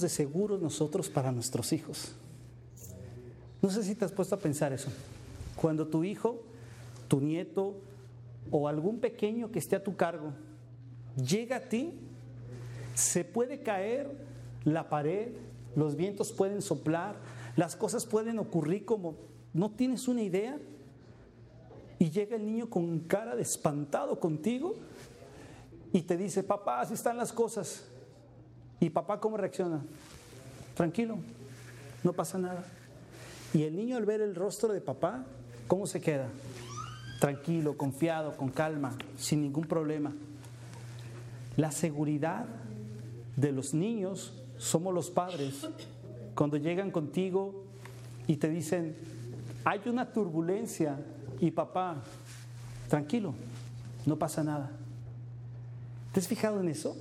de seguros nosotros para nuestros hijos. No sé si te has puesto a pensar eso. Cuando tu hijo, tu nieto o algún pequeño que esté a tu cargo llega a ti, se puede caer la pared, los vientos pueden soplar, las cosas pueden ocurrir como no tienes una idea. Y llega el niño con cara de espantado contigo y te dice, papá, así están las cosas. ¿Y papá cómo reacciona? Tranquilo, no pasa nada. Y el niño al ver el rostro de papá, ¿cómo se queda? Tranquilo, confiado, con calma, sin ningún problema. La seguridad de los niños somos los padres. Cuando llegan contigo y te dicen, hay una turbulencia y papá, tranquilo, no pasa nada. ¿Te has fijado en eso?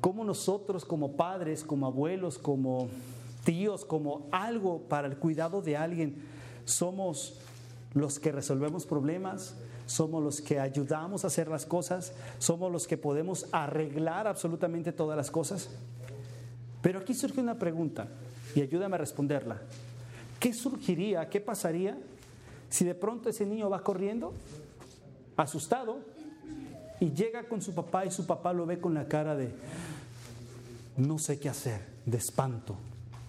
Cómo nosotros como padres, como abuelos, como tíos, como algo para el cuidado de alguien, somos los que resolvemos problemas, somos los que ayudamos a hacer las cosas, somos los que podemos arreglar absolutamente todas las cosas. Pero aquí surge una pregunta y ayúdame a responderla. ¿Qué surgiría, qué pasaría si de pronto ese niño va corriendo, asustado, y llega con su papá y su papá lo ve con la cara de no sé qué hacer, de espanto.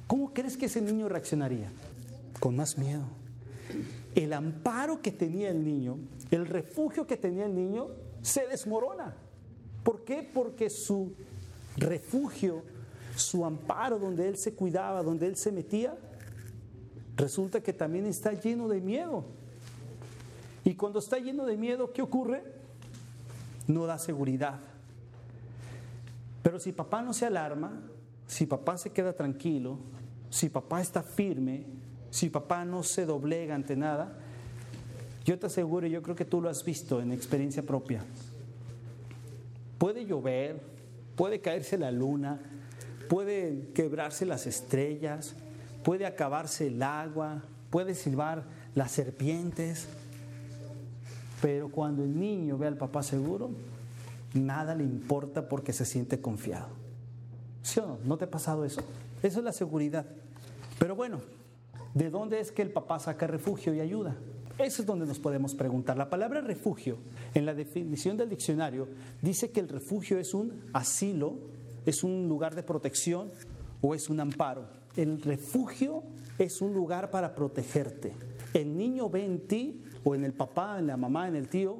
¿Cómo crees que ese niño reaccionaría? Con más miedo. El amparo que tenía el niño, el refugio que tenía el niño, se desmorona. ¿Por qué? Porque su refugio, su amparo donde él se cuidaba, donde él se metía, resulta que también está lleno de miedo. Y cuando está lleno de miedo, ¿qué ocurre? No da seguridad. Pero si papá no se alarma, si papá se queda tranquilo, si papá está firme, si papá no se doblega ante nada, yo te aseguro, yo creo que tú lo has visto en experiencia propia. Puede llover, puede caerse la luna, puede quebrarse las estrellas, puede acabarse el agua, puede silbar las serpientes, pero cuando el niño ve al papá seguro, nada le importa porque se siente confiado. ¿Sí o no? ¿No te ha pasado eso? Eso es la seguridad. Pero bueno, ¿de dónde es que el papá saca refugio y ayuda? Eso es donde nos podemos preguntar. La palabra refugio, en la definición del diccionario, dice que el refugio es un asilo, es un lugar de protección o es un amparo. El refugio es un lugar para protegerte. El niño ve en ti o en el papá, en la mamá, en el tío,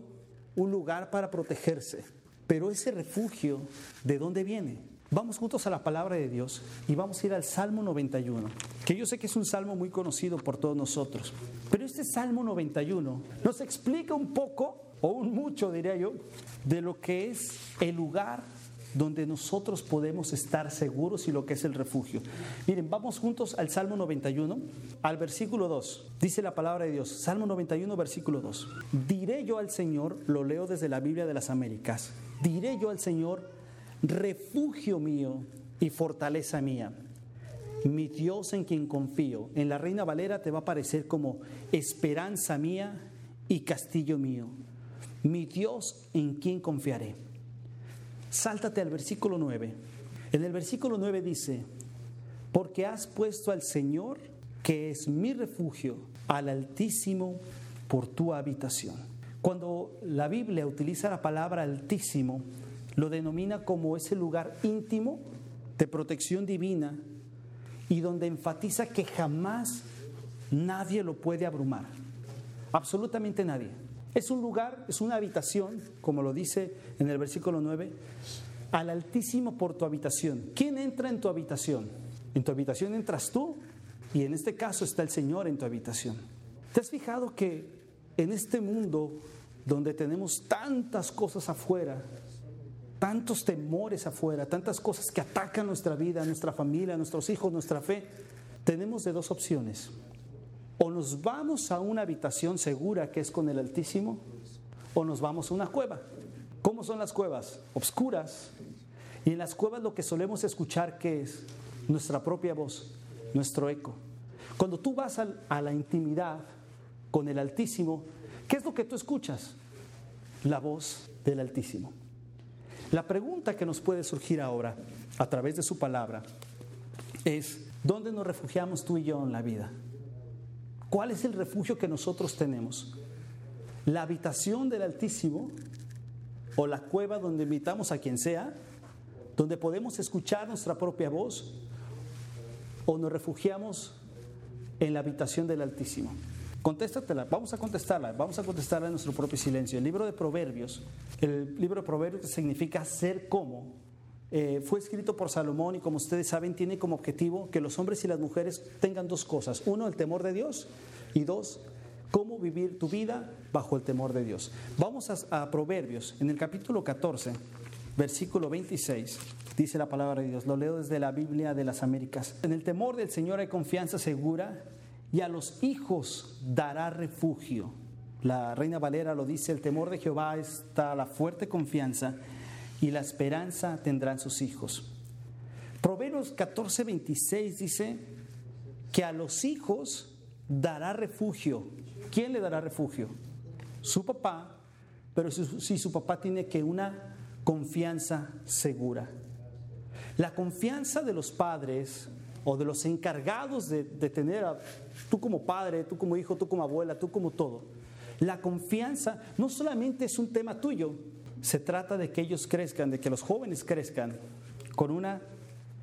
un lugar para protegerse. Pero ese refugio, ¿de dónde viene? Vamos juntos a la palabra de Dios y vamos a ir al Salmo 91, que yo sé que es un salmo muy conocido por todos nosotros. Pero este Salmo 91 nos explica un poco, o un mucho diría yo, de lo que es el lugar donde nosotros podemos estar seguros y lo que es el refugio. Miren, vamos juntos al Salmo 91, al versículo 2. Dice la palabra de Dios, Salmo 91, versículo 2. Diré yo al Señor, lo leo desde la Biblia de las Américas, diré yo al Señor, refugio mío y fortaleza mía. Mi Dios en quien confío. En la Reina Valera te va a parecer como esperanza mía y castillo mío. Mi Dios en quien confiaré. Sáltate al versículo 9. En el versículo 9 dice, porque has puesto al Señor, que es mi refugio, al Altísimo por tu habitación. Cuando la Biblia utiliza la palabra Altísimo, lo denomina como ese lugar íntimo de protección divina y donde enfatiza que jamás nadie lo puede abrumar. Absolutamente nadie. Es un lugar, es una habitación, como lo dice en el versículo 9, al Altísimo por tu habitación. ¿Quién entra en tu habitación? En tu habitación entras tú y en este caso está el Señor en tu habitación. ¿Te has fijado que en este mundo donde tenemos tantas cosas afuera, tantos temores afuera, tantas cosas que atacan nuestra vida, nuestra familia, nuestros hijos, nuestra fe, tenemos de dos opciones. O nos vamos a una habitación segura que es con el Altísimo, o nos vamos a una cueva. ¿Cómo son las cuevas? Obscuras. Y en las cuevas lo que solemos escuchar que es nuestra propia voz, nuestro eco. Cuando tú vas a la intimidad con el Altísimo, ¿qué es lo que tú escuchas? La voz del Altísimo. La pregunta que nos puede surgir ahora a través de su palabra es, ¿dónde nos refugiamos tú y yo en la vida? ¿Cuál es el refugio que nosotros tenemos? ¿La habitación del Altísimo o la cueva donde invitamos a quien sea, donde podemos escuchar nuestra propia voz o nos refugiamos en la habitación del Altísimo? Contéstatela, vamos a contestarla, vamos a contestarla en nuestro propio silencio. El libro de Proverbios, el libro de Proverbios significa ser como, eh, fue escrito por Salomón y como ustedes saben tiene como objetivo que los hombres y las mujeres tengan dos cosas. Uno, el temor de Dios y dos, cómo vivir tu vida bajo el temor de Dios. Vamos a, a Proverbios, en el capítulo 14, versículo 26. Dice la palabra de Dios, lo leo desde la Biblia de las Américas. En el temor del Señor hay confianza segura y a los hijos dará refugio. La reina Valera lo dice, el temor de Jehová está la fuerte confianza y la esperanza tendrán sus hijos. Proverbios 14, 26 dice que a los hijos dará refugio. ¿Quién le dará refugio? Su papá, pero si, su papá tiene que una confianza segura. La confianza de los padres o de los encargados de, tener a tú como padre, tú como hijo, tú como abuela, tú como todo. La confianza no solamente es un tema tuyo, se trata de que ellos crezcan, de que los jóvenes crezcan con una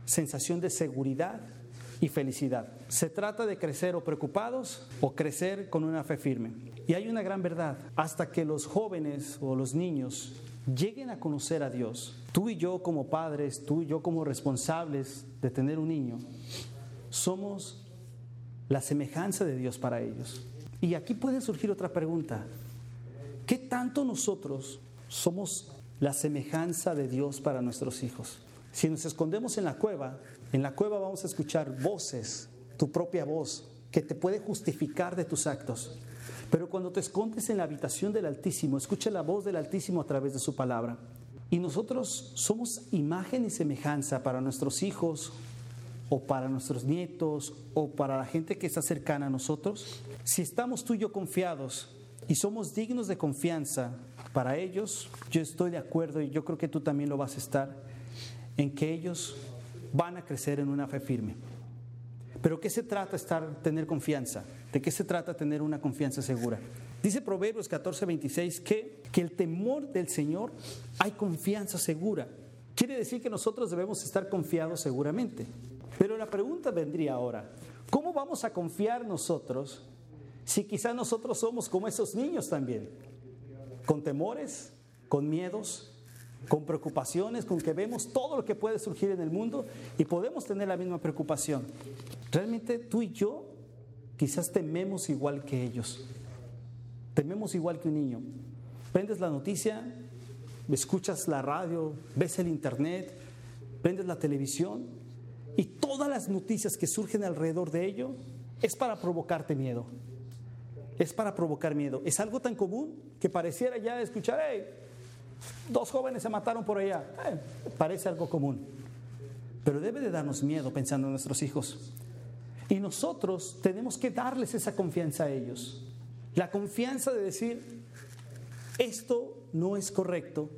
sensación de seguridad y felicidad. Se trata de crecer o preocupados o crecer con una fe firme. Y hay una gran verdad, hasta que los jóvenes o los niños lleguen a conocer a Dios, tú y yo como padres, tú y yo como responsables de tener un niño, somos la semejanza de Dios para ellos. Y aquí puede surgir otra pregunta. ¿Qué tanto nosotros somos la semejanza de Dios para nuestros hijos? Si nos escondemos en la cueva, en la cueva vamos a escuchar voces, tu propia voz, que te puede justificar de tus actos. Pero cuando te escondes en la habitación del Altísimo, escucha la voz del Altísimo a través de su palabra. Y nosotros somos imagen y semejanza para nuestros hijos o para nuestros nietos o para la gente que está cercana a nosotros. Si estamos tú y yo confiados y somos dignos de confianza para ellos, yo estoy de acuerdo y yo creo que tú también lo vas a estar, en que ellos van a crecer en una fe firme. Pero ¿qué se trata estar, tener confianza? ¿De qué se trata tener una confianza segura? Dice Proverbios 14, 26 que, que el temor del Señor hay confianza segura. Quiere decir que nosotros debemos estar confiados seguramente. Pero la pregunta vendría ahora, ¿cómo vamos a confiar nosotros si quizás nosotros somos como esos niños también? Con temores, con miedos, con preocupaciones, con que vemos todo lo que puede surgir en el mundo y podemos tener la misma preocupación. Realmente tú y yo quizás tememos igual que ellos. Tememos igual que un niño. Prendes la noticia, escuchas la radio, ves el internet, prendes la televisión y todas las noticias que surgen alrededor de ello es para provocarte miedo. Es para provocar miedo. Es algo tan común que pareciera ya escuchar, hey, dos jóvenes se mataron por allá. Eh, parece algo común. Pero debe de darnos miedo pensando en nuestros hijos. Y nosotros tenemos que darles esa confianza a ellos. La confianza de decir, esto no es correcto,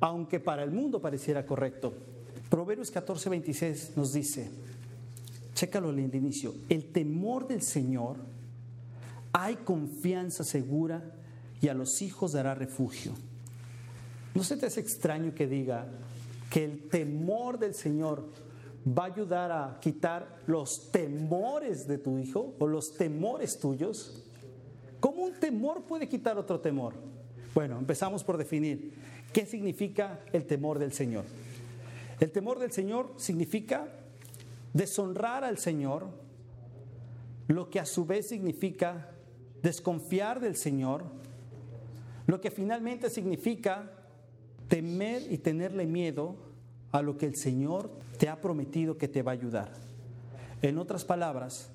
aunque para el mundo pareciera correcto. Proverbios 14, 26 nos dice, chécalo al inicio, el temor del Señor, hay confianza segura y a los hijos dará refugio. ¿No se te hace extraño que diga que el temor del Señor va a ayudar a quitar los temores de tu hijo o los temores tuyos? ¿Cómo un temor puede quitar otro temor? Bueno, empezamos por definir qué significa el temor del Señor. El temor del Señor significa deshonrar al Señor, lo que a su vez significa desconfiar del Señor, lo que finalmente significa temer y tenerle miedo a lo que el Señor te ha prometido que te va a ayudar. En otras palabras,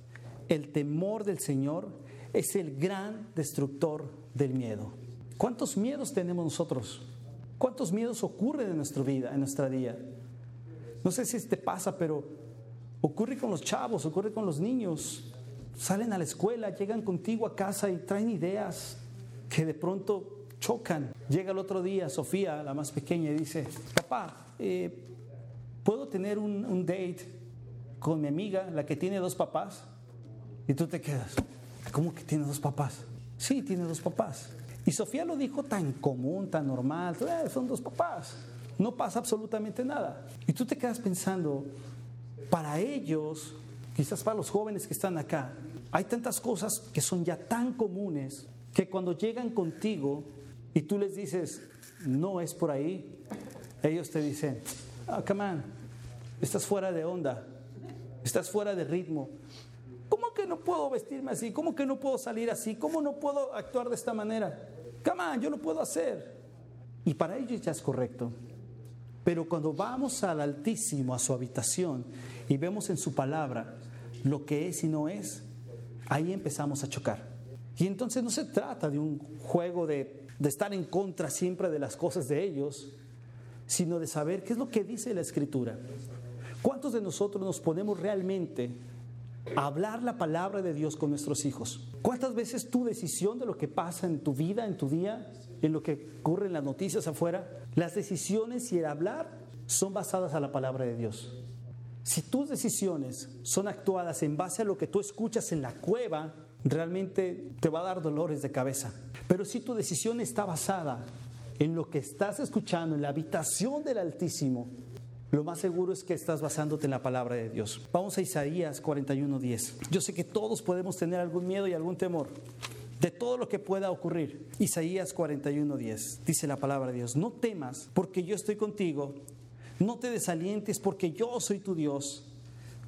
el temor del Señor es el gran destructor del miedo. ¿Cuántos miedos tenemos nosotros? ¿Cuántos miedos ocurren en nuestra vida, en nuestra día? No sé si te pasa, pero ocurre con los chavos, ocurre con los niños. Salen a la escuela, llegan contigo a casa y traen ideas que de pronto chocan. Llega el otro día Sofía, la más pequeña, y dice, papá, eh, ¿puedo tener un, date con mi amiga, la que tiene dos papás, y tú te quedas, ¿cómo que tiene dos papás? Sí, tiene dos papás. Y Sofía lo dijo tan común, tan normal, eh, son dos papás, no pasa absolutamente nada. Y tú te quedas pensando, para ellos, quizás para los jóvenes que están acá, hay tantas cosas que son ya tan comunes que cuando llegan contigo y tú les dices, no es por ahí, ellos te dicen, ah, come on, estás fuera de onda, estás fuera de ritmo. ¿Cómo que no puedo vestirme así? ¿Cómo que no puedo salir así? ¿Cómo no puedo actuar de esta manera? Come on, yo lo puedo hacer. Y para ellos ya es correcto. Pero cuando vamos al Altísimo, a su habitación, y vemos en su palabra lo que es y no es, ahí empezamos a chocar. Y entonces no se trata de un juego de, estar en contra siempre de las cosas de ellos, sino de saber qué es lo que dice la Escritura. ¿Cuántos de nosotros nos ponemos realmente a hablar la palabra de Dios con nuestros hijos? ¿Cuántas veces tu decisión de lo que pasa en tu vida, en tu día, en lo que ocurre en las noticias afuera, las decisiones y el hablar son basadas a la palabra de Dios? Si tus decisiones son actuadas en base a lo que tú escuchas en la cueva, realmente te va a dar dolores de cabeza. Pero si tu decisión está basada en lo que estás escuchando, en la habitación del Altísimo, lo más seguro es que estás basándote en la palabra de Dios. Vamos a Isaías 41:10. Yo sé que todos podemos tener algún miedo y algún temor de todo lo que pueda ocurrir. Isaías 41:10 dice la palabra de Dios, no temas porque yo estoy contigo, no te desalientes porque yo soy tu Dios,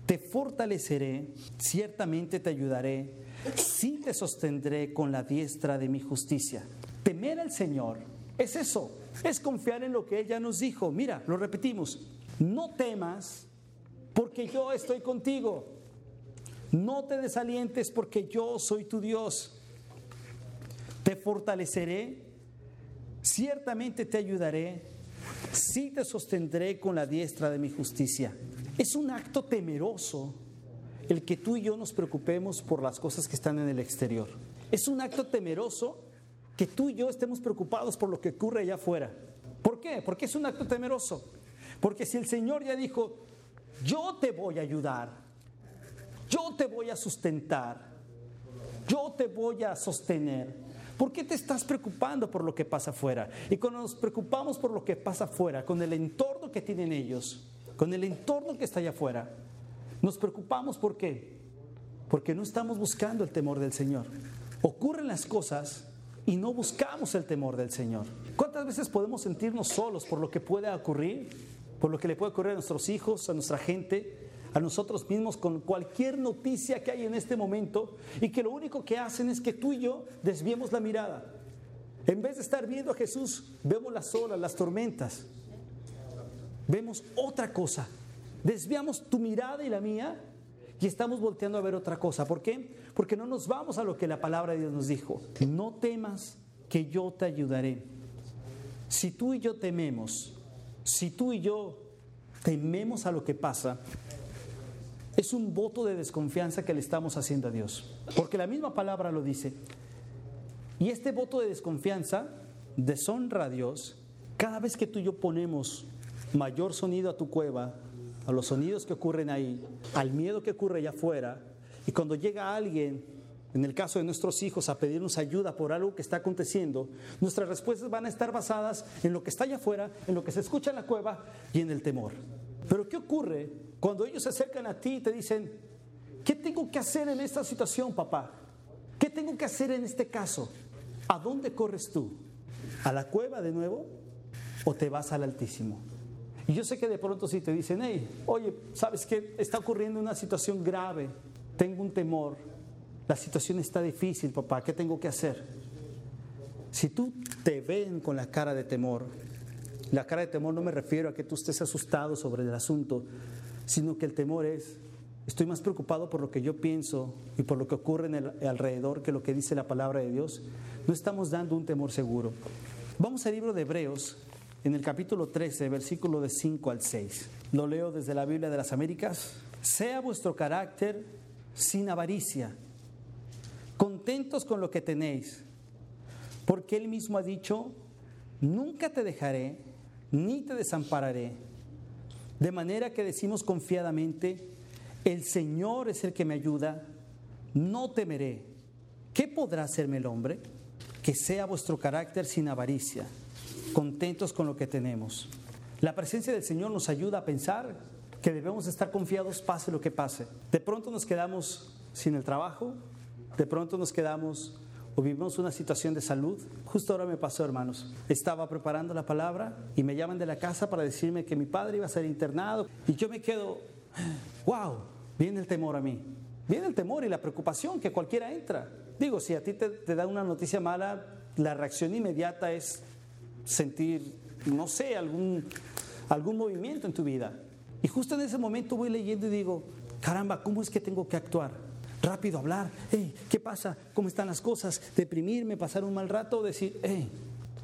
te fortaleceré, ciertamente te ayudaré, sí te sostendré con la diestra de mi justicia. Temer al Señor es eso, es confiar en lo que Él ya nos dijo. Mira, lo repetimos, no temas porque yo estoy contigo. No te desalientes porque yo soy tu Dios. Te fortaleceré, ciertamente te ayudaré, sí te sostendré con la diestra de mi justicia. Es un acto temeroso el que tú y yo nos preocupemos por las cosas que están en el exterior. Es un acto temeroso que tú y yo estemos preocupados por lo que ocurre allá afuera. ¿Por qué? Porque es un acto temeroso. Porque si el Señor ya dijo, yo te voy a ayudar, yo te voy a sustentar, yo te voy a sostener, ¿por qué te estás preocupando por lo que pasa afuera? Y cuando nos preocupamos por lo que pasa afuera, con el entorno que tienen ellos, con el entorno que está allá afuera, nos preocupamos por qué? Porque no estamos buscando el temor del Señor. Ocurren las cosas y no buscamos el temor del Señor. ¿Cuántas veces podemos sentirnos solos por lo que pueda ocurrir? Por lo que le puede ocurrir a nuestros hijos, a nuestra gente, a nosotros mismos con cualquier noticia que hay en este momento y que lo único que hacen es que tú y yo desviemos la mirada. En vez de estar viendo a Jesús, vemos las olas, las tormentas. Vemos otra cosa. Desviamos tu mirada y la mía y estamos volteando a ver otra cosa. ¿Por qué? Porque no nos vamos a lo que la palabra de Dios nos dijo. No temas que yo te ayudaré. Si tú y yo tememos, si tú y yo tememos a lo que pasa, es un voto de desconfianza que le estamos haciendo a Dios. Porque la misma palabra lo dice. Y este voto de desconfianza deshonra a Dios cada vez que tú y yo ponemos mayor sonido a tu cueva, a los sonidos que ocurren ahí, al miedo que ocurre allá afuera, y cuando llega alguien, en el caso de nuestros hijos, a pedirnos ayuda por algo que está aconteciendo, nuestras respuestas van a estar basadas en lo que está allá afuera, en lo que se escucha en la cueva y en el temor. Pero ¿qué ocurre cuando ellos se acercan a ti y te dicen, ¿qué tengo que hacer en esta situación, papá? ¿Qué tengo que hacer en este caso? ¿A dónde corres tú? ¿A la cueva de nuevo o te vas al Altísimo? Y yo sé que de pronto si te dicen, hey, oye, ¿sabes qué? Está ocurriendo una situación grave, tengo un temor, la situación está difícil, papá, ¿qué tengo que hacer? Si tú te ven con la cara de temor, la cara de temor no me refiero a que tú estés asustado sobre el asunto, sino que el temor es, estoy más preocupado por lo que yo pienso y por lo que ocurre en el alrededor que lo que dice la palabra de Dios, no estamos dando un temor seguro. Vamos al libro de Hebreos, en el capítulo 13, versículo de 5 al 6. Lo leo desde la Biblia de las Américas. Sea vuestro carácter sin avaricia, contentos con lo que tenéis, porque Él mismo ha dicho, nunca te dejaré ni te desampararé. De manera que decimos confiadamente, el Señor es el que me ayuda, no temeré. ¿Qué podrá hacerme el hombre? Que sea vuestro carácter sin avaricia, contentos con lo que tenemos. La presencia del Señor nos ayuda a pensar que debemos estar confiados pase lo que pase. De pronto nos quedamos sin el trabajo, de pronto nos quedamos o vivimos una situación de salud. Justo ahora me pasó, hermanos. Estaba preparando la palabra y me llaman de la casa para decirme que mi padre iba a ser internado y yo me quedo, wow, viene el temor a mí. Viene el temor y la preocupación que cualquiera entra. Digo, si a ti te, te da una noticia mala, la reacción inmediata es sentir, no sé, algún, algún movimiento en tu vida. Y justo en ese momento voy leyendo y digo, caramba, ¿cómo es que tengo que actuar? Rápido hablar, hey, ¿qué pasa? ¿Cómo están las cosas? Deprimirme, pasar un mal rato decir, hey,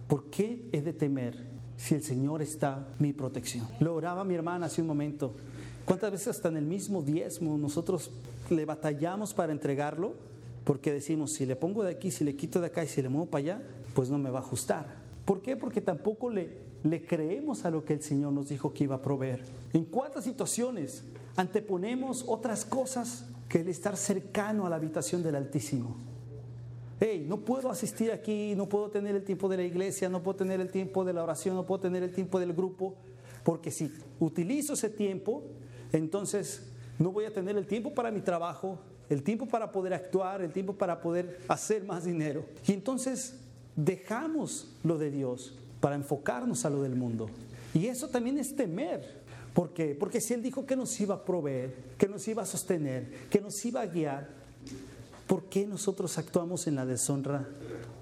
¿por qué he de temer si el Señor está mi protección? Lo oraba mi hermana hace un momento. ¿Cuántas veces hasta en el mismo diezmo nosotros le batallamos para entregarlo? Porque decimos, si le pongo de aquí, si le quito de acá y si le muevo para allá, pues no me va a ajustar. ¿Por qué? Porque tampoco le, le creemos a lo que el Señor nos dijo que iba a proveer. ¿En cuántas situaciones anteponemos otras cosas que el estar cercano a la habitación del Altísimo? Hey, no puedo asistir aquí, no puedo tener el tiempo de la iglesia, no puedo tener el tiempo de la oración, no puedo tener el tiempo del grupo, porque si utilizo ese tiempo, entonces no voy a tener el tiempo para mi trabajo, el tiempo para poder actuar, el tiempo para poder hacer más dinero. Y entonces dejamos lo de Dios para enfocarnos a lo del mundo. Y eso también es temer. ¿Por qué? Porque si Él dijo que nos iba a proveer, que nos iba a sostener, que nos iba a guiar, ¿por qué nosotros actuamos en la deshonra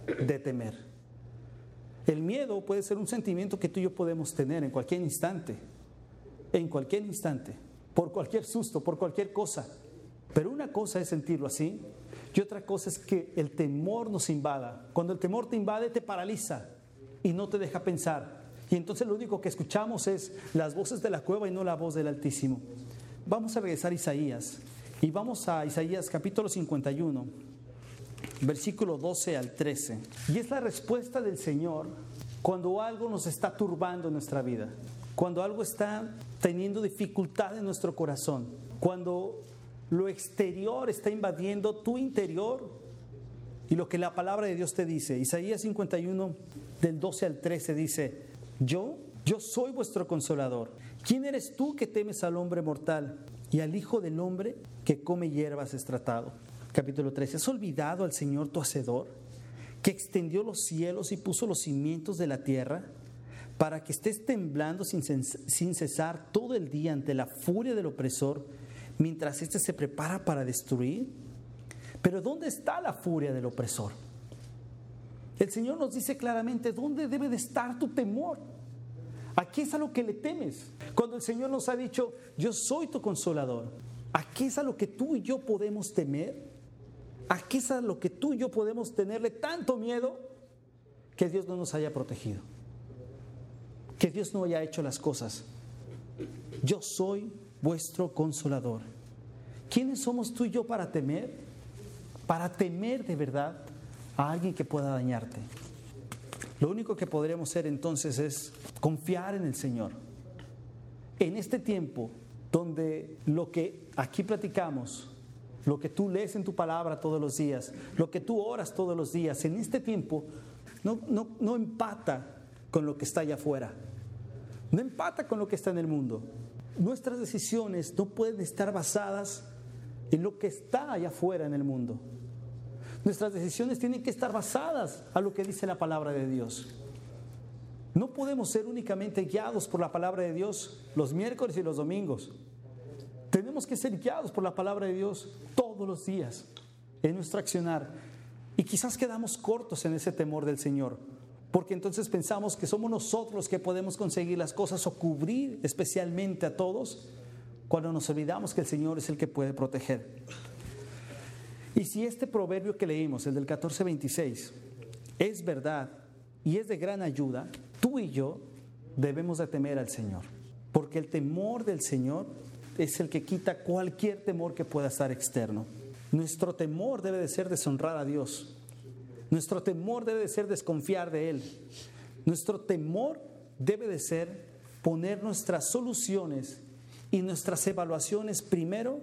de temer? El miedo puede ser un sentimiento que tú y yo podemos tener en cualquier instante, en cualquier instante, por cualquier susto, por cualquier cosa. Pero una cosa es sentirlo así y otra cosa es que el temor nos invada. Cuando el temor te invade, te paraliza y no te deja pensar. Y entonces lo único que escuchamos es las voces de la cueva y no la voz del Altísimo. Vamos a regresar a Isaías y vamos a Isaías capítulo 51, versículo 12 al 13. Y es la respuesta del Señor cuando algo nos está turbando en nuestra vida, cuando algo está teniendo dificultad en nuestro corazón, cuando lo exterior está invadiendo tu interior y lo que la palabra de Dios te dice. Isaías 51 del 12 al 13 dice, yo, yo soy vuestro consolador. ¿Quién eres tú que temes al hombre mortal y al Hijo del Hombre que come hierbas estratado? Capítulo 13. ¿Has olvidado al Señor tu Hacedor, que extendió los cielos y puso los cimientos de la tierra, para que estés temblando sin, sin cesar todo el día ante la furia del opresor, mientras éste se prepara para destruir? Pero ¿dónde está la furia del opresor? El Señor nos dice claramente dónde debe de estar tu temor. ¿A qué es a lo que le temes? Cuando el Señor nos ha dicho, yo soy tu consolador, ¿a qué es a lo que tú y yo podemos temer? ¿A qué es a lo que tú y yo podemos tenerle tanto miedo que Dios no nos haya protegido? Que Dios no haya hecho las cosas. Yo soy vuestro consolador. ¿Quiénes somos tú y yo para temer? Para temer de verdad a alguien que pueda dañarte. Lo único que podremos hacer entonces es confiar en el Señor. En este tiempo donde lo que aquí platicamos, lo que tú lees en tu palabra todos los días, lo que tú oras todos los días, en este tiempo no, no, no empata con lo que está allá afuera. No empata con lo que está en el mundo. Nuestras decisiones no pueden estar basadas en lo que está allá afuera en el mundo. Nuestras decisiones tienen que estar basadas a lo que dice la palabra de Dios. No podemos ser únicamente guiados por la palabra de Dios los miércoles y los domingos. Tenemos que ser guiados por la palabra de Dios todos los días en nuestro accionar. Y quizás quedamos cortos en ese temor del Señor, porque entonces pensamos que somos nosotros los que podemos conseguir las cosas o cubrir especialmente a todos, cuando nos olvidamos que el Señor es el que puede proteger. Y si este proverbio que leímos, el del 14:26, es verdad y es de gran ayuda, tú y yo debemos de temer al Señor. Porque el temor del Señor es el que quita cualquier temor que pueda estar externo. Nuestro temor debe de ser deshonrar a Dios. Nuestro temor debe de ser desconfiar de Él. Nuestro temor debe de ser poner nuestras soluciones y nuestras evaluaciones primero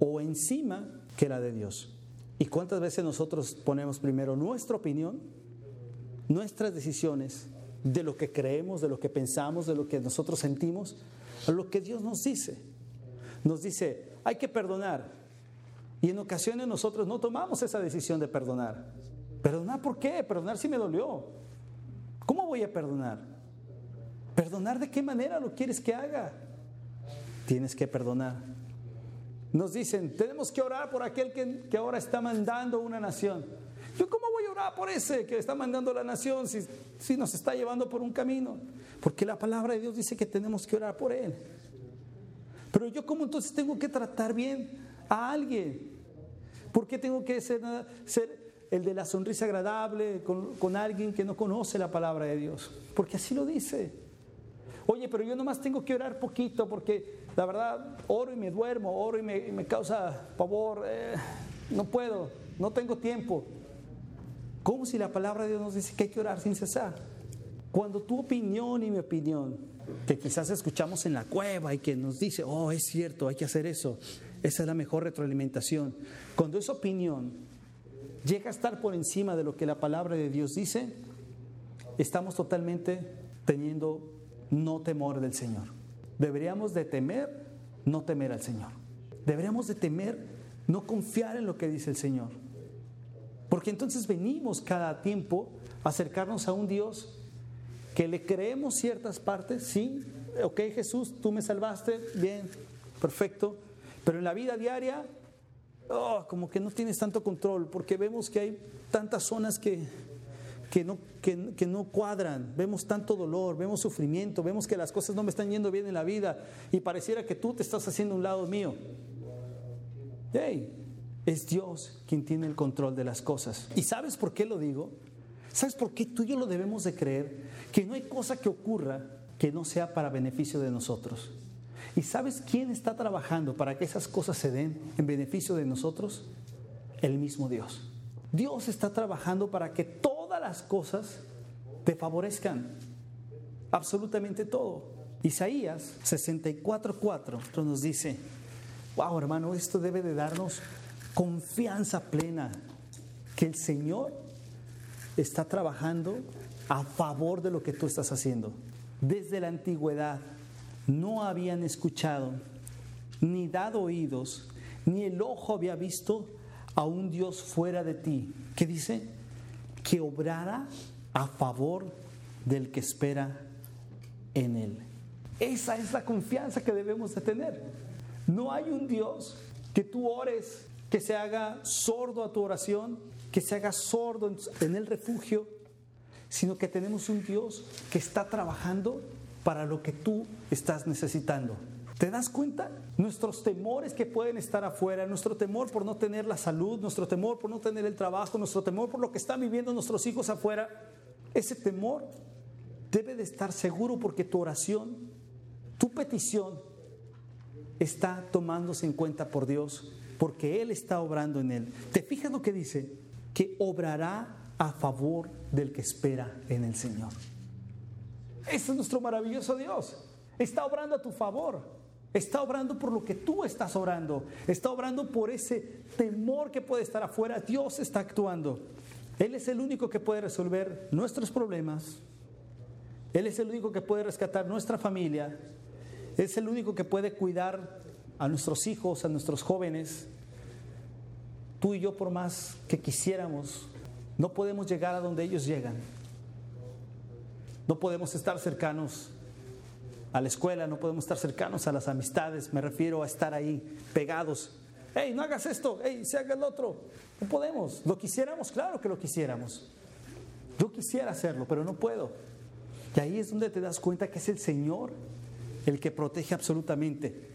o encima que la de Dios. ¿Y cuántas veces nosotros ponemos primero nuestra opinión, nuestras decisiones, de lo que creemos, de lo que pensamos, de lo que nosotros sentimos, a lo que Dios nos dice? Nos dice, hay que perdonar. Y en ocasiones nosotros no tomamos esa decisión de perdonar. ¿Perdonar por qué? Perdonar si me dolió. ¿Cómo voy a perdonar? ¿Perdonar de qué manera lo quieres que haga? Tienes que perdonar. Nos dicen, tenemos que orar por aquel que, ahora está mandando una nación. Yo, ¿cómo voy a orar por ese que está mandando la nación si, si nos está llevando por un camino? Porque la palabra de Dios dice que tenemos que orar por él. Pero yo, ¿cómo entonces tengo que tratar bien a alguien? ¿Por qué tengo que ser, ser el de la sonrisa agradable con, con alguien que no conoce la palabra de Dios? Porque así lo dice. Oye, pero yo nomás tengo que orar poquito porque la verdad oro y me duermo, oro y me, causa pavor. Eh, no puedo, no tengo tiempo. ¿Cómo si la palabra de Dios nos dice que hay que orar sin cesar? Cuando tu opinión y mi opinión, que quizás escuchamos en la cueva y que nos dice, oh, es cierto, hay que hacer eso, esa es la mejor retroalimentación. Cuando esa opinión llega a estar por encima de lo que la palabra de Dios dice, estamos totalmente teniendo no temor del Señor. Deberíamos de temer, no temer al Señor. Deberíamos de temer, no confiar en lo que dice el Señor. Porque entonces venimos cada tiempo a acercarnos a un Dios que le creemos ciertas partes, sí, ok Jesús, tú me salvaste, bien, perfecto, pero en la vida diaria, oh, como que no tienes tanto control, porque vemos que hay tantas zonas que, que no, que, no cuadran, vemos tanto dolor, vemos sufrimiento, vemos que las cosas no me están yendo bien en la vida y pareciera que tú te estás haciendo un lado mío. Hey, es Dios quien tiene el control de las cosas. ¿Y sabes por qué lo digo? ¿Sabes por qué tú y yo lo debemos de creer? Que no hay cosa que ocurra que no sea para beneficio de nosotros. ¿Y sabes quién está trabajando para que esas cosas se den en beneficio de nosotros? El mismo Dios. Dios está trabajando para que todo las cosas te favorezcan. Absolutamente todo. Isaías 64:4 nos dice, wow hermano, esto debe de darnos confianza plena que el Señor está trabajando a favor de lo que tú estás haciendo. Desde la antigüedad no habían escuchado, ni dado oídos, ni el ojo había visto a un Dios fuera de ti. ¿Qué dice? Que obrara a favor del que espera en Él. Esa es la confianza que debemos de tener. No hay un Dios que tú ores, que se haga sordo a tu oración, que se haga sordo en el refugio, sino que tenemos un Dios que está trabajando para lo que tú estás necesitando. ¿Te das cuenta? Nuestros temores que pueden estar afuera, nuestro temor por no tener la salud, nuestro temor por no tener el trabajo, nuestro temor por lo que están viviendo nuestros hijos afuera, ese temor debe de estar seguro porque tu oración, tu petición está tomándose en cuenta por Dios, porque Él está obrando en Él. ¿Te fijas lo que dice? Que obrará a favor del que espera en el Señor. Ese es nuestro maravilloso Dios. Está obrando a tu favor. Está obrando por lo que tú estás orando. Está obrando por ese temor que puede estar afuera. Dios está actuando. Él es el único que puede resolver nuestros problemas. Él es el único que puede rescatar nuestra familia. Es el único que puede cuidar a nuestros hijos, a nuestros jóvenes. Tú y yo, por más que quisiéramos, no podemos llegar a donde ellos llegan. No podemos estar cercanos a la escuela, no podemos estar cercanos a las amistades, me refiero a estar ahí pegados. Hey, no hagas esto, hey, se haga el otro. No podemos. Lo quisiéramos, claro que lo quisiéramos. Yo quisiera hacerlo, pero no puedo. Y ahí es donde te das cuenta que es el Señor el que protege absolutamente.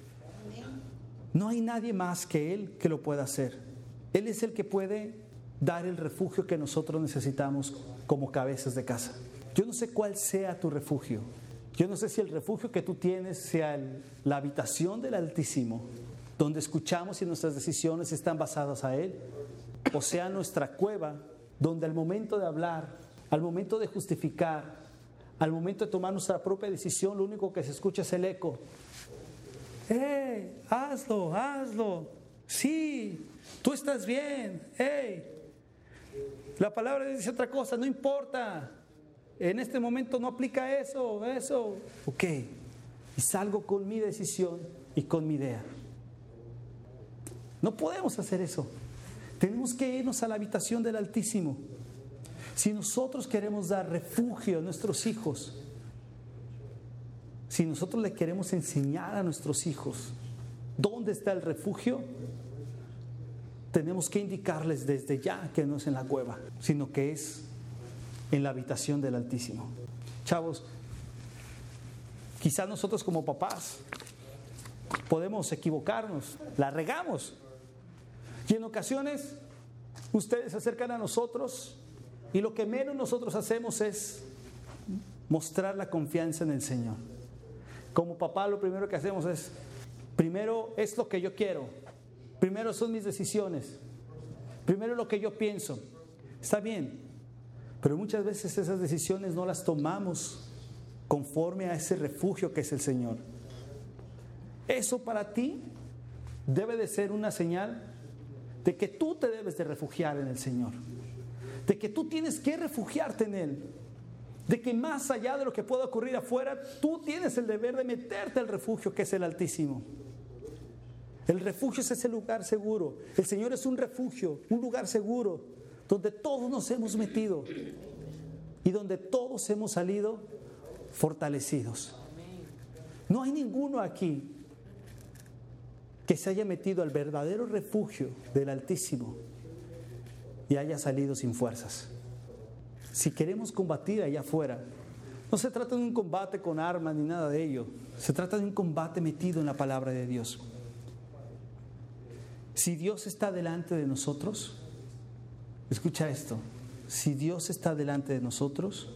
No hay nadie más que Él que lo pueda hacer. Él es el que puede dar el refugio que nosotros necesitamos como cabezas de casa. Yo no sé cuál sea tu refugio. Yo no sé si el refugio que tú tienes sea la habitación del Altísimo, donde escuchamos y nuestras decisiones están basadas a Él, o sea nuestra cueva, donde al momento de hablar, al momento de justificar, al momento de tomar nuestra propia decisión, lo único que se escucha es el eco. ¡Eh! ¡Hazlo! ¡Hazlo! Sí, tú estás bien. Hey, la palabra dice otra cosa, no importa. En este momento no aplica eso, eso. Ok, y salgo con mi decisión y con mi idea. No podemos hacer eso. Tenemos que irnos a la habitación del Altísimo. Si nosotros queremos dar refugio a nuestros hijos, si nosotros le queremos enseñar a nuestros hijos dónde está el refugio, tenemos que indicarles desde ya que no es en la cueva, sino que es en la habitación del Altísimo. Chavos, quizás nosotros como papás podemos equivocarnos, la regamos. Y en ocasiones ustedes se acercan a nosotros y lo que menos nosotros hacemos es mostrar la confianza en el Señor. Como papá lo primero que hacemos es, primero es lo que yo quiero, primero son mis decisiones, primero lo que yo pienso. Está bien, pero muchas veces esas decisiones no las tomamos conforme a ese refugio que es el Señor. Eso para ti debe de ser una señal de que tú te debes de refugiar en el Señor de que tú tienes que refugiarte en Él, de que más allá de lo que pueda ocurrir afuera, tú tienes el deber de meterte al refugio que es el Altísimo. El refugio es ese lugar seguro. El Señor es un refugio, un lugar seguro, donde todos nos hemos metido y donde todos hemos salido fortalecidos. No hay ninguno aquí que se haya metido al verdadero refugio del Altísimo y haya salido sin fuerzas. Si queremos combatir allá afuera, no se trata de un combate con armas ni nada de ello, se trata de un combate metido en la palabra de Dios. Si Dios está delante de nosotros, escucha esto, si Dios está delante de nosotros,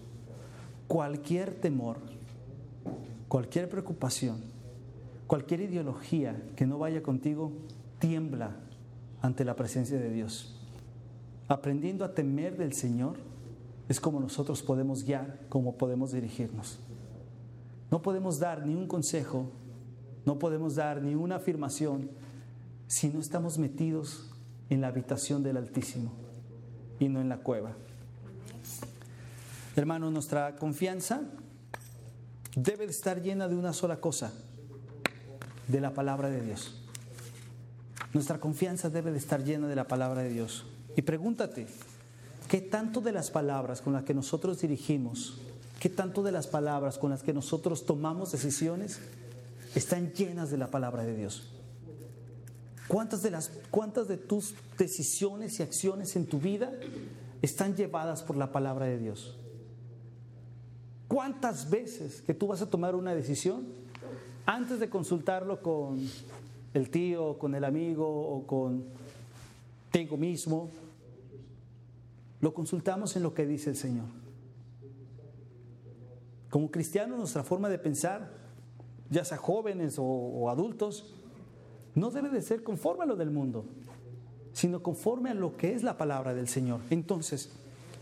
cualquier temor, cualquier preocupación, cualquier ideología que no vaya contigo, tiembla ante la presencia de Dios. Aprendiendo a temer del Señor es como nosotros podemos guiar, como podemos dirigirnos. No podemos dar ni un consejo, no podemos dar ni una afirmación si no estamos metidos en la habitación del Altísimo y no en la cueva. Hermanos, nuestra confianza debe de estar llena de una sola cosa, de la palabra de Dios. Nuestra confianza debe de estar llena de la palabra de Dios. Y pregúntate, ¿qué tanto de las palabras con las que nosotros dirigimos, qué tanto de las palabras con las que nosotros tomamos decisiones están llenas de la palabra de Dios? ¿Cuántas de, las, ¿Cuántas de tus decisiones y acciones en tu vida están llevadas por la palabra de Dios? ¿Cuántas veces que tú vas a tomar una decisión, antes de consultarlo con el tío, con el amigo o con contigo mismo, lo consultamos en lo que dice el Señor. Como cristianos, nuestra forma de pensar, ya sea jóvenes o, adultos, no debe de ser conforme a lo del mundo, sino conforme a lo que es la palabra del Señor. Entonces,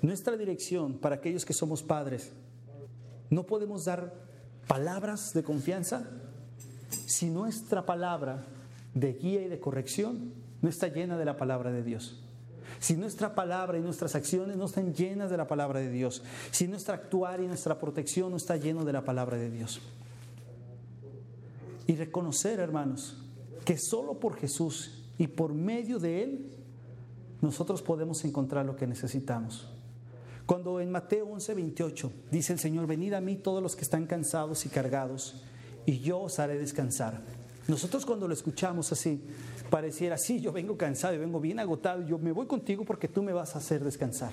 nuestra dirección para aquellos que somos padres, no podemos dar palabras de confianza si nuestra palabra de guía y de corrección no está llena de la palabra de Dios si nuestra palabra y nuestras acciones no están llenas de la palabra de Dios, si nuestra actuar y nuestra protección no está lleno de la palabra de Dios. Y reconocer, hermanos, que solo por Jesús y por medio de Él nosotros podemos encontrar lo que necesitamos. Cuando en Mateo 11, 28 dice el Señor, venid a mí todos los que están cansados y cargados, y yo os haré descansar. Nosotros cuando lo escuchamos así, pareciera, sí, yo vengo cansado y vengo bien agotado, yo me voy contigo porque tú me vas a hacer descansar.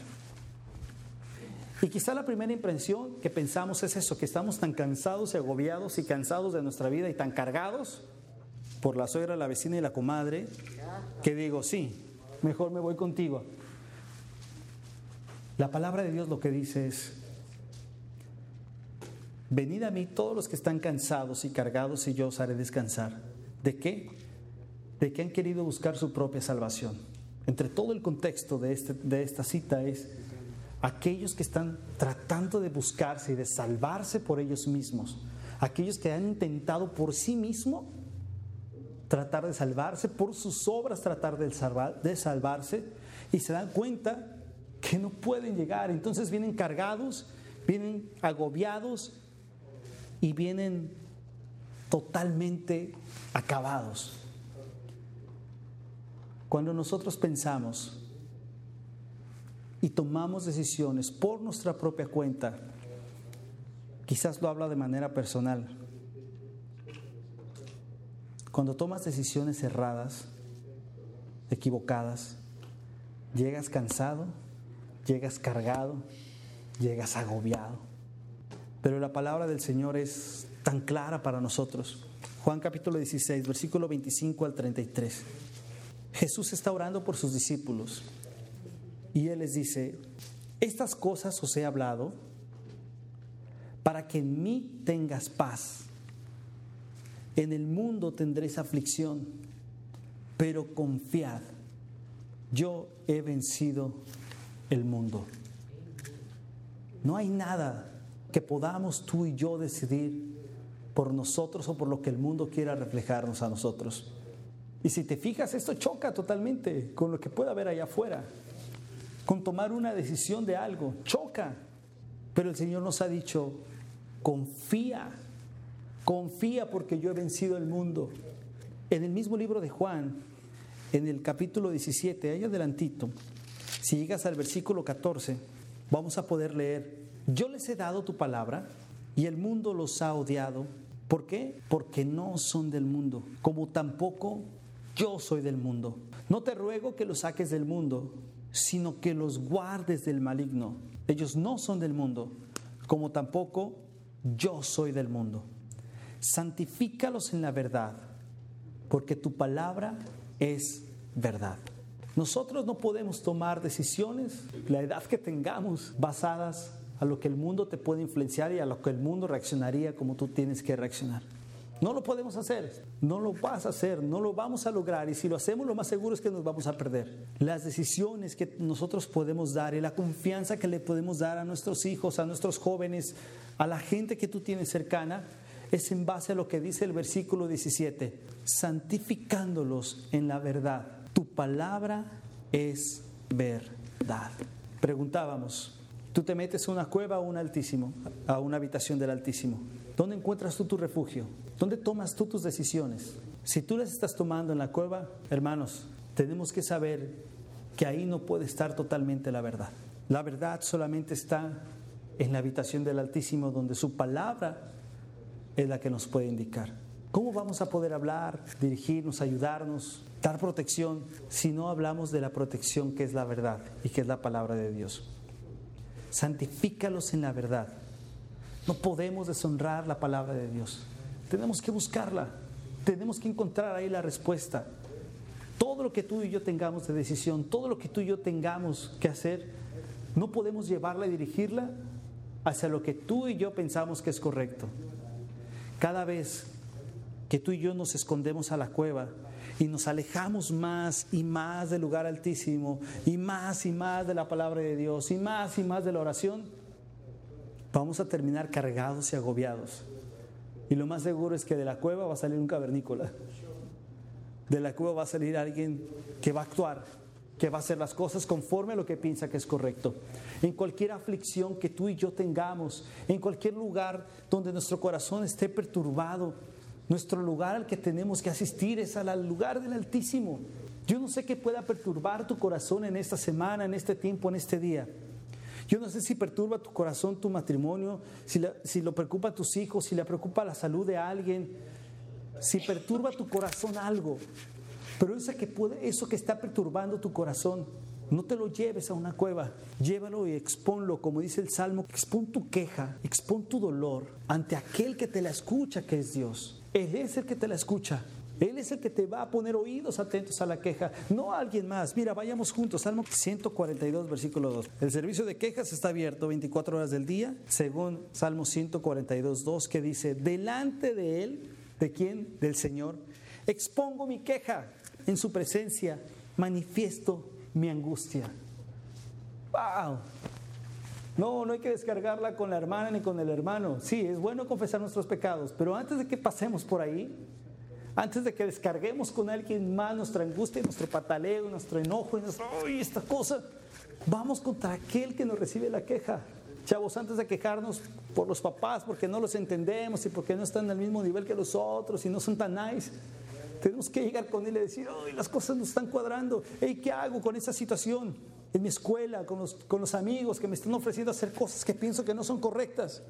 Y quizá la primera impresión que pensamos es eso, que estamos tan cansados y agobiados y cansados de nuestra vida y tan cargados por la suegra, la vecina y la comadre, que digo, sí, mejor me voy contigo. La palabra de Dios lo que dice es, venid a mí todos los que están cansados y cargados y yo os haré descansar. ¿De qué? de que han querido buscar su propia salvación. Entre todo el contexto de, este, de esta cita es aquellos que están tratando de buscarse y de salvarse por ellos mismos, aquellos que han intentado por sí mismos tratar de salvarse, por sus obras tratar de, de salvarse, y se dan cuenta que no pueden llegar. Entonces vienen cargados, vienen agobiados y vienen totalmente acabados. Cuando nosotros pensamos y tomamos decisiones por nuestra propia cuenta, quizás lo habla de manera personal. Cuando tomas decisiones erradas, equivocadas, llegas cansado, llegas cargado, llegas agobiado. Pero la palabra del Señor es tan clara para nosotros. Juan capítulo 16, versículo 25 al 33. Jesús está orando por sus discípulos y Él les dice, estas cosas os he hablado para que en mí tengas paz. En el mundo tendréis aflicción, pero confiad, yo he vencido el mundo. No hay nada que podamos tú y yo decidir por nosotros o por lo que el mundo quiera reflejarnos a nosotros. Y si te fijas, esto choca totalmente con lo que pueda haber allá afuera, con tomar una decisión de algo, choca. Pero el Señor nos ha dicho, confía, confía porque yo he vencido el mundo. En el mismo libro de Juan, en el capítulo 17, ahí adelantito, si llegas al versículo 14, vamos a poder leer, yo les he dado tu palabra y el mundo los ha odiado. ¿Por qué? Porque no son del mundo, como tampoco yo soy del mundo. No te ruego que los saques del mundo, sino que los guardes del maligno. Ellos no son del mundo, como tampoco yo soy del mundo. Santifícalos en la verdad, porque tu palabra es verdad. Nosotros no podemos tomar decisiones, la edad que tengamos, basadas a lo que el mundo te puede influenciar y a lo que el mundo reaccionaría como tú tienes que reaccionar. No lo podemos hacer, no lo vas a hacer, no lo vamos a lograr y si lo hacemos lo más seguro es que nos vamos a perder. Las decisiones que nosotros podemos dar y la confianza que le podemos dar a nuestros hijos, a nuestros jóvenes, a la gente que tú tienes cercana, es en base a lo que dice el versículo 17, santificándolos en la verdad. Tu palabra es verdad. Preguntábamos, tú te metes a una cueva o un altísimo, a una habitación del altísimo. ¿Dónde encuentras tú tu refugio? ¿Dónde tomas tú tus decisiones? Si tú las estás tomando en la cueva, hermanos, tenemos que saber que ahí no puede estar totalmente la verdad. La verdad solamente está en la habitación del Altísimo, donde su palabra es la que nos puede indicar. ¿Cómo vamos a poder hablar, dirigirnos, ayudarnos, dar protección si no hablamos de la protección que es la verdad y que es la palabra de Dios? Santifícalos en la verdad. No podemos deshonrar la palabra de Dios. Tenemos que buscarla. Tenemos que encontrar ahí la respuesta. Todo lo que tú y yo tengamos de decisión, todo lo que tú y yo tengamos que hacer, no podemos llevarla y dirigirla hacia lo que tú y yo pensamos que es correcto. Cada vez que tú y yo nos escondemos a la cueva y nos alejamos más y más del lugar altísimo y más y más de la palabra de Dios y más y más de la oración, vamos a terminar cargados y agobiados. Y lo más seguro es que de la cueva va a salir un cavernícola. De la cueva va a salir alguien que va a actuar, que va a hacer las cosas conforme a lo que piensa que es correcto. En cualquier aflicción que tú y yo tengamos, en cualquier lugar donde nuestro corazón esté perturbado, nuestro lugar al que tenemos que asistir es al lugar del Altísimo. Yo no sé qué pueda perturbar tu corazón en esta semana, en este tiempo, en este día. Yo no sé si perturba tu corazón tu matrimonio, si, lo preocupa a tus hijos, si le preocupa la salud de alguien, si perturba tu corazón algo. Pero eso que, puede, eso que está perturbando tu corazón, no te lo lleves a una cueva, llévalo y exponlo, como dice el Salmo, expon tu queja, expon tu dolor ante aquel que te la escucha, que es Dios. Él es el que te la escucha. Él es el que te va a poner oídos atentos a la queja, no alguien más. Mira, vayamos juntos. Salmo 142, versículo 2. El servicio de quejas está abierto 24 horas del día, según Salmo 142, 2, que dice, delante de Él, ¿de quién? Del Señor, expongo mi queja en su presencia, manifiesto mi angustia. ¡Wow! No, no hay que descargarla con la hermana ni con el hermano. Sí, es bueno confesar nuestros pecados, pero antes de que pasemos por ahí, Antes de que descarguemos con alguien más nuestra angustia, nuestro pataleo, nuestro enojo y nuestro, ¡ay, esta cosa! Vamos contra aquel que nos recibe la queja. Chavos, antes de quejarnos por los papás porque no los entendemos y porque no están al mismo nivel que los otros y no son tan nice, tenemos que llegar con él y decir, ¡ay, las cosas no están cuadrando! ¿Qué hago con esa situación? En mi escuela, con los, con los amigos que me están ofreciendo hacer cosas que pienso que no son correctas.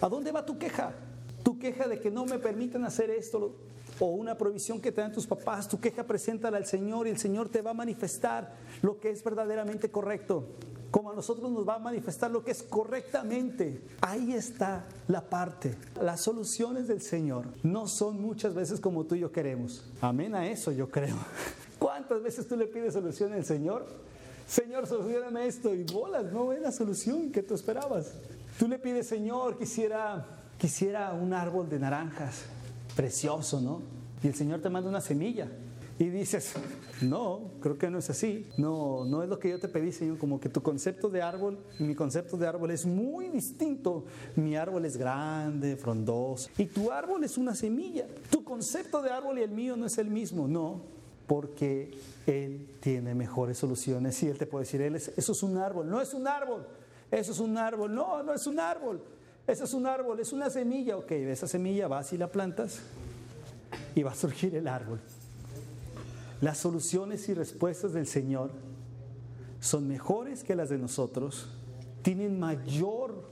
¿A dónde va tu queja? Tu queja de que no me permiten hacer esto o una provisión que te dan tus papás, tu queja preséntala al Señor y el Señor te va a manifestar lo que es verdaderamente correcto, como a nosotros nos va a manifestar lo que es correctamente. Ahí está la parte. Las soluciones del Señor no son muchas veces como tú y yo queremos. Amén a eso yo creo. ¿Cuántas veces tú le pides solución al Señor? Señor, solucioname esto y bolas, no es la solución que tú esperabas. Tú le pides, Señor, quisiera, quisiera un árbol de naranjas, precioso, ¿no? Y el Señor te manda una semilla. Y dices, no, creo que no es así. No, no es lo que yo te pedí, Señor. Como que tu concepto de árbol y mi concepto de árbol es muy distinto. Mi árbol es grande, frondoso. Y tu árbol es una semilla. Tu concepto de árbol y el mío no es el mismo. No, porque Él tiene mejores soluciones. Y Él te puede decir, él es, eso es un árbol. No es un árbol. Eso es un árbol. No, no es un árbol. Eso es un árbol, es una semilla. Ok, esa semilla vas y la plantas y va a surgir el árbol. Las soluciones y respuestas del Señor son mejores que las de nosotros, tienen mayor,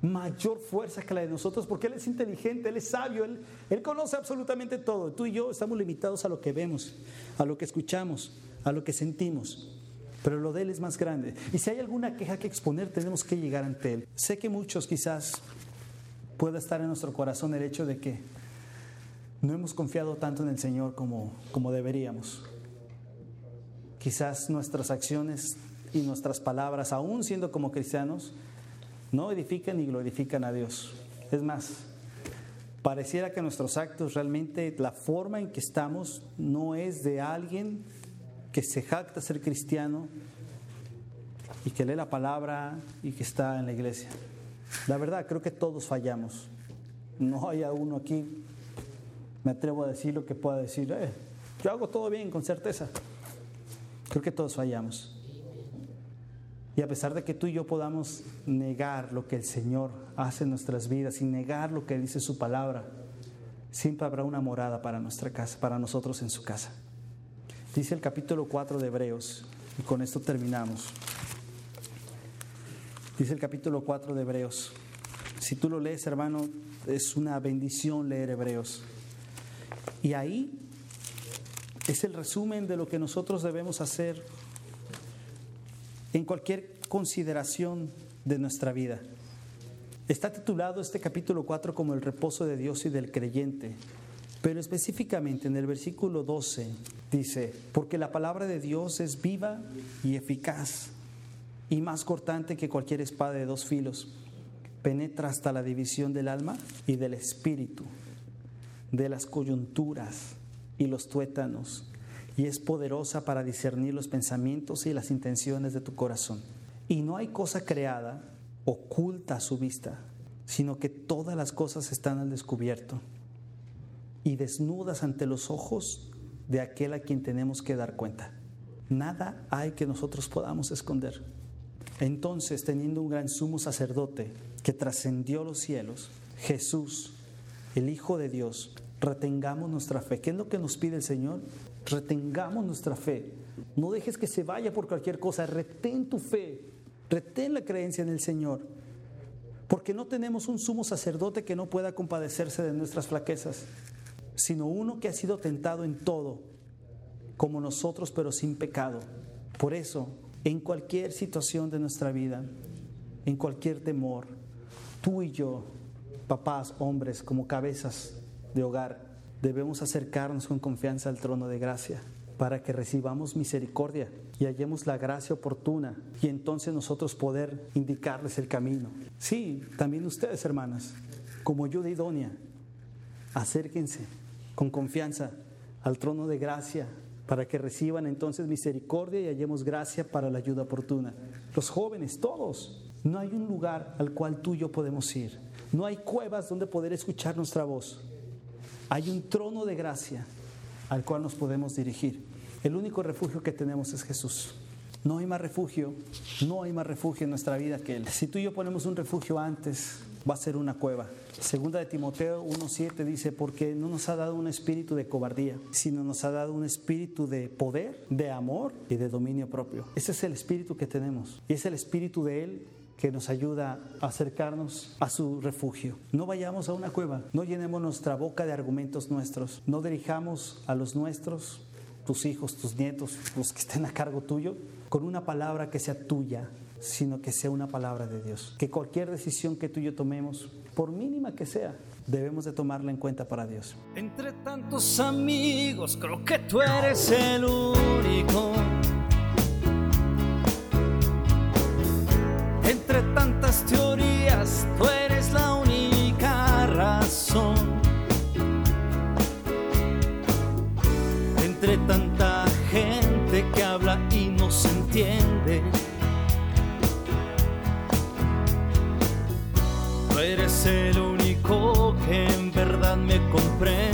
mayor fuerza que la de nosotros, porque Él es inteligente, Él es sabio, Él, Él conoce absolutamente todo. Tú y yo estamos limitados a lo que vemos, a lo que escuchamos, a lo que sentimos pero lo de Él es más grande. Y si hay alguna queja que exponer, tenemos que llegar ante Él. Sé que muchos quizás pueda estar en nuestro corazón el hecho de que no hemos confiado tanto en el Señor como, como deberíamos. Quizás nuestras acciones y nuestras palabras, aún siendo como cristianos, no edifican ni glorifican a Dios. Es más, pareciera que nuestros actos realmente, la forma en que estamos, no es de alguien que se jacta ser cristiano y que lee la palabra y que está en la iglesia. La verdad, creo que todos fallamos. No hay uno aquí, me atrevo a decir lo que pueda decir, eh, yo hago todo bien, con certeza. Creo que todos fallamos. Y a pesar de que tú y yo podamos negar lo que el Señor hace en nuestras vidas y negar lo que dice su palabra, siempre habrá una morada para nuestra casa, para nosotros en su casa. Dice el capítulo 4 de Hebreos, y con esto terminamos. Dice el capítulo 4 de Hebreos. Si tú lo lees, hermano, es una bendición leer Hebreos. Y ahí es el resumen de lo que nosotros debemos hacer en cualquier consideración de nuestra vida. Está titulado este capítulo 4 como el reposo de Dios y del creyente. Pero específicamente en el versículo 12 dice, porque la palabra de Dios es viva y eficaz y más cortante que cualquier espada de dos filos. Penetra hasta la división del alma y del espíritu, de las coyunturas y los tuétanos, y es poderosa para discernir los pensamientos y las intenciones de tu corazón. Y no hay cosa creada oculta a su vista, sino que todas las cosas están al descubierto y desnudas ante los ojos de aquel a quien tenemos que dar cuenta. Nada hay que nosotros podamos esconder. Entonces, teniendo un gran sumo sacerdote que trascendió los cielos, Jesús, el Hijo de Dios, retengamos nuestra fe. ¿Qué es lo que nos pide el Señor? Retengamos nuestra fe. No dejes que se vaya por cualquier cosa. Retén tu fe. Retén la creencia en el Señor. Porque no tenemos un sumo sacerdote que no pueda compadecerse de nuestras flaquezas sino uno que ha sido tentado en todo, como nosotros, pero sin pecado. Por eso, en cualquier situación de nuestra vida, en cualquier temor, tú y yo, papás, hombres, como cabezas de hogar, debemos acercarnos con confianza al trono de gracia para que recibamos misericordia y hallemos la gracia oportuna y entonces nosotros poder indicarles el camino. Sí, también ustedes, hermanas, como ayuda idónea, acérquense con confianza al trono de gracia para que reciban entonces misericordia y hallemos gracia para la ayuda oportuna. Los jóvenes, todos. No hay un lugar al cual tú y yo podemos ir. No hay cuevas donde poder escuchar nuestra voz. Hay un trono de gracia al cual nos podemos dirigir. El único refugio que tenemos es Jesús. No hay más refugio, no hay más refugio en nuestra vida que Él. Si tú y yo ponemos un refugio antes, va a ser una cueva. Segunda de Timoteo 1.7 dice, porque no nos ha dado un espíritu de cobardía, sino nos ha dado un espíritu de poder, de amor y de dominio propio. Ese es el espíritu que tenemos y es el espíritu de Él que nos ayuda a acercarnos a su refugio. No vayamos a una cueva, no llenemos nuestra boca de argumentos nuestros, no dirijamos a los nuestros, tus hijos, tus nietos, los que estén a cargo tuyo, con una palabra que sea tuya, sino que sea una palabra de Dios. Que cualquier decisión que tú y yo tomemos, por mínima que sea, debemos de tomarla en cuenta para Dios. Entre tantos amigos, creo que tú eres el único. Entre tantas teorías, tú eres la única razón. Entre tanta gente que habla y no se entiende. Tú eres el único que en verdad me comprende.